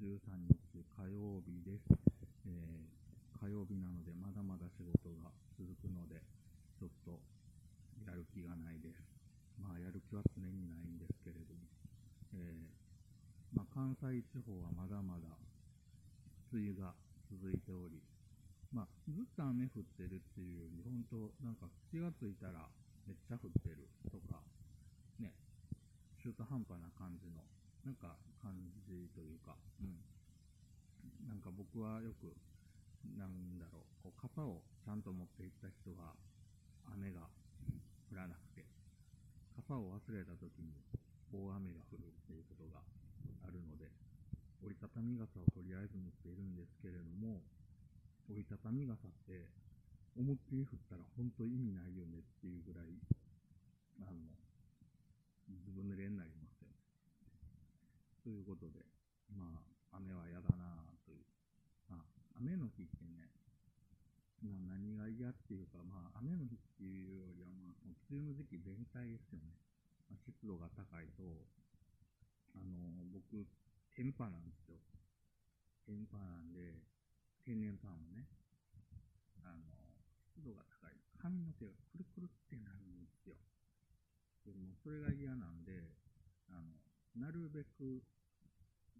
13日火曜日です、えー、火曜日なのでまだまだ仕事が続くので、ちょっとやる気がないです。まあやる気は常にないんですけれども、えー、まあ、関西地方はまだまだ梅雨が続いており、まあ、ずっと雨降ってるっていうより、本当なんか気がついたらめっちゃ降ってるとか、ね、中途半端な感じのなんか感じというか、うん。なんか僕はよく、なんだろう、こう傘をちゃんと持っていった人が雨が降らなくて、傘を忘れた時に大雨が降るっていうことがあるので、折りたたみ傘をとりあえず持っているんですけれども、折りたたみ傘って思いっきり降ったら本当意味ないよねっていうぐらい、あの、ずぶ濡れになり。ということで、まあ、雨は嫌だなという。まあ、雨の日ってね、まあ、何が嫌っていうか、まあ、雨の日っていうよりは、まあ、梅雨の時期全体ですよね。まあ、湿度が高いと、あの、僕、天パなんですよ。天パなんで、天然パンもね、あの、湿度が高い。髪の毛がくるくるってなるんですよ。でも、それが嫌なんで、なるべく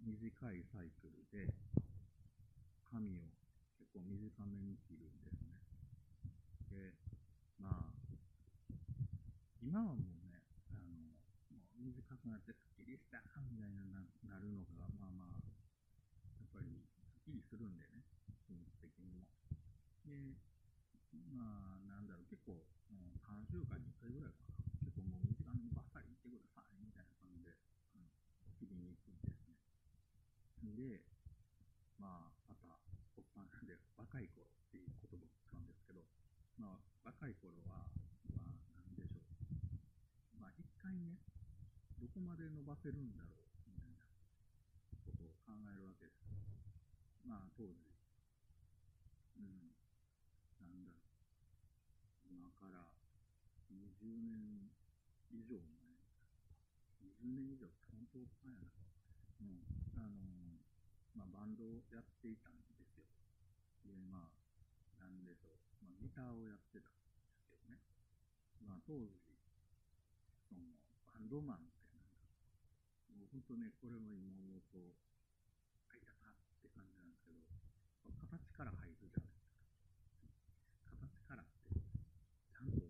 短いサイクルで髪を結構短めに切るんですね。で、まあ、今はもうね、あの、もう短くなってスッキリしたみたいななるのが、まあまあ、やっぱりスッキリするんでね、気持ち的にも。で、まあ、なんだろう、結構、うん、3週間に1回ぐらいかな。結構もう短めにばっかり行ってください、みたいな感じで、切りに行くんですね。で、まあ、また、おっさんで、若い頃っていう言葉を使うんですけど、まあ、若い頃は、まあ、なんでしょう。まあ、一回ね、どこまで伸ばせるんだろう、みたいなことを考えるわけです。まあ、当時、うん、なんだろう。今から20年以上前20年以上、本当前やな。う。あのー、まあ、バンドをやっていたんですよ。で、まあ、なんでしょう。まあ、ギターをやってたんですけどね。まあ、当時、その、バンドマンってなんか、もう本当ね、これも今もこう、入ったかって感じなんですけど、形から入るじゃないですか。形からって、ちゃんと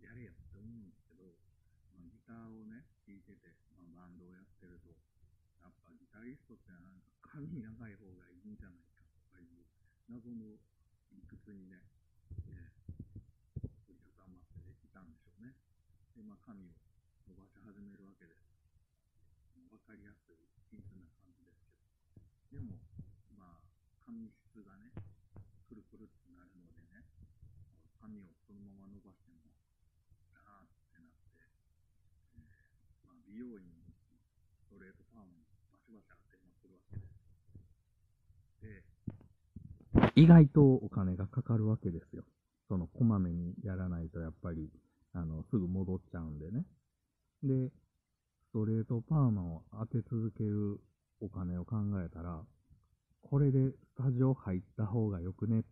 やれやって思うんですけど、まあ、ギターをね、弾いてて、まあ、バンドをやってると、やっぱギタリストってなんか髪長い方がいいんじゃないかとかいう謎の理屈にね、ね、取り固まってできたんでしょうね。で、まあ、髪を伸ばし始めるわけです。わかりやすい、シンプルな感じですけど。でも、まあ、髪質がね、くるくるってなるのでね、髪をそのまま伸ばしても、あーってなって、まあ、美容院にストレートパーマにバシバシ当てまくるわけです。で、意外とお金がかかるわけですよ。その、こまめにやらないと、やっぱり、あの、すぐ戻っちゃうんでね。で、ストレートパーマを当て続けるお金を考えたら、これでスタジオ入った方がよくねっ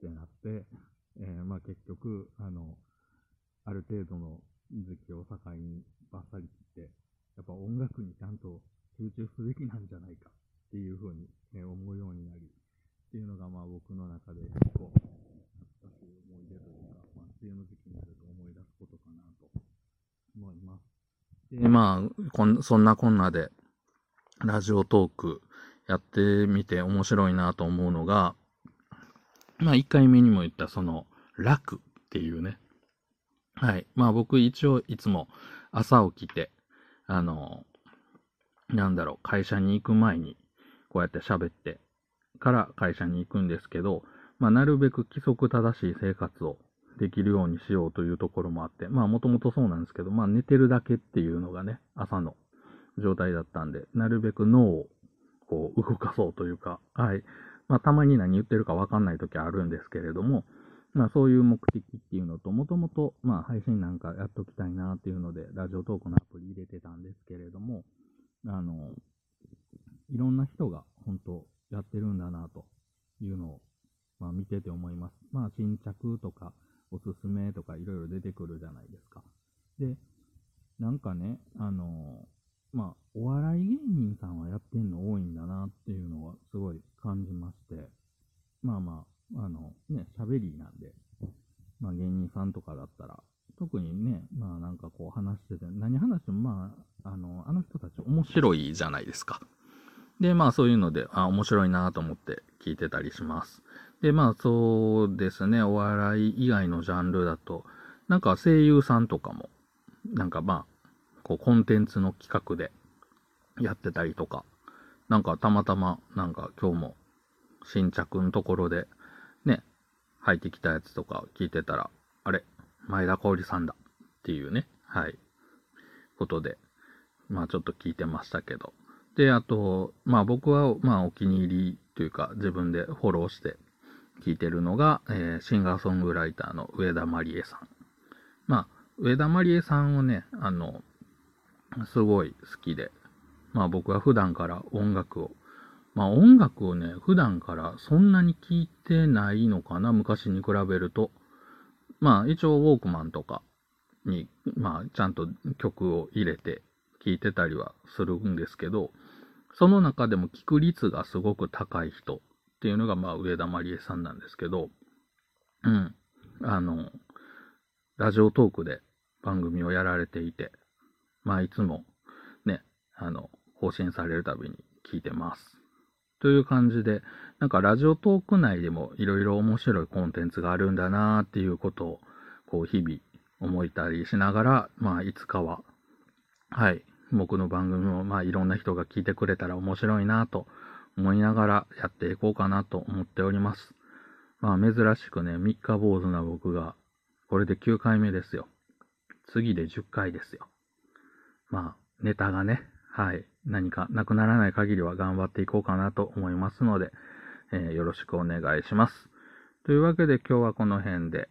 てなって、えー、まあ結局、あの、ある程度の時期を境にバッサリ切って、やっぱ音楽にちゃんと集中すべきなんじゃないかっていうふうに、ね、思うようになり、っていうのがまあ僕の中で結構懐かしい思い出というか、まあ、梅雨の時期になると思い出すことかなと思います。で、まあ、こんそんなこんなで、ラジオトークやってみて面白いなと思うのが、まあ1回目にも言ったその楽っていうね。はい。まあ僕一応いつも朝起きて、あの、なんだろう、会社に行く前に、こうやって喋ってから会社に行くんですけど、まあ、なるべく規則正しい生活をできるようにしようというところもあって、まあ、もともとそうなんですけど、まあ、寝てるだけっていうのがね、朝の状態だったんで、なるべく脳をこう動かそうというか、はい。まあ、たまに何言ってるかわかんない時あるんですけれども、まあそういう目的っていうのと、もともとまあ配信なんかやっときたいなっていうので、ラジオトークのアプリ入れてたんですけれども、あの、いろんな人が本当やってるんだなというのを、まあ見てて思います。まあ新着とかおすすめとかいろいろ出てくるじゃないですか。で、なんかね、あのまあお笑い芸人さんはやってんの多いんだなっていうのはすごい感じまして、まあまあ、あのね、喋りなんで、まあ芸人さんとかだったら、特にね、まあなんかこう話してて、何話してもまあ、あの、あの人たち面白いじゃないですか。で、まあそういうので、あ、面白いなと思って聞いてたりします。で、まあそうですね、お笑い以外のジャンルだと、なんか声優さんとかも、なんかまあ、こうコンテンツの企画でやってたりとか、なんかたまたま、なんか今日も新着のところで、ね、入ってきたやつとか聞いてたら、あれ、前田香織さんだっていうね、はい、ことで、まあちょっと聞いてましたけど、で、あと、まあ僕は、まあお気に入りというか自分でフォローして聞いてるのが、えー、シンガーソングライターの上田まりえさん。まあ、上田まりえさんをね、あの、すごい好きで、まあ僕は普段から音楽を、まあ音楽をね、普段からそんなに聞いてないのかな、昔に比べると。まあ一応ウォークマンとかに、まあちゃんと曲を入れて聞いてたりはするんですけど、その中でも聞く率がすごく高い人っていうのが、まあ、上田まりえさんなんですけど、うん。あの、ラジオトークで番組をやられていて、まあ、いつもね、あの、更新されるたびに聞いてます。という感じで、なんかラジオトーク内でもいろいろ面白いコンテンツがあるんだなっていうことを、こう日々思いたりしながら、まあいつかは、はい、僕の番組もまあいろんな人が聞いてくれたら面白いなと思いながらやっていこうかなと思っております。まあ珍しくね、三日坊主な僕が、これで9回目ですよ。次で10回ですよ。まあ、ネタがね、はい、何かなくならない限りは頑張っていこうかなと思いますので、えー、よろしくお願いします。というわけで今日はこの辺で、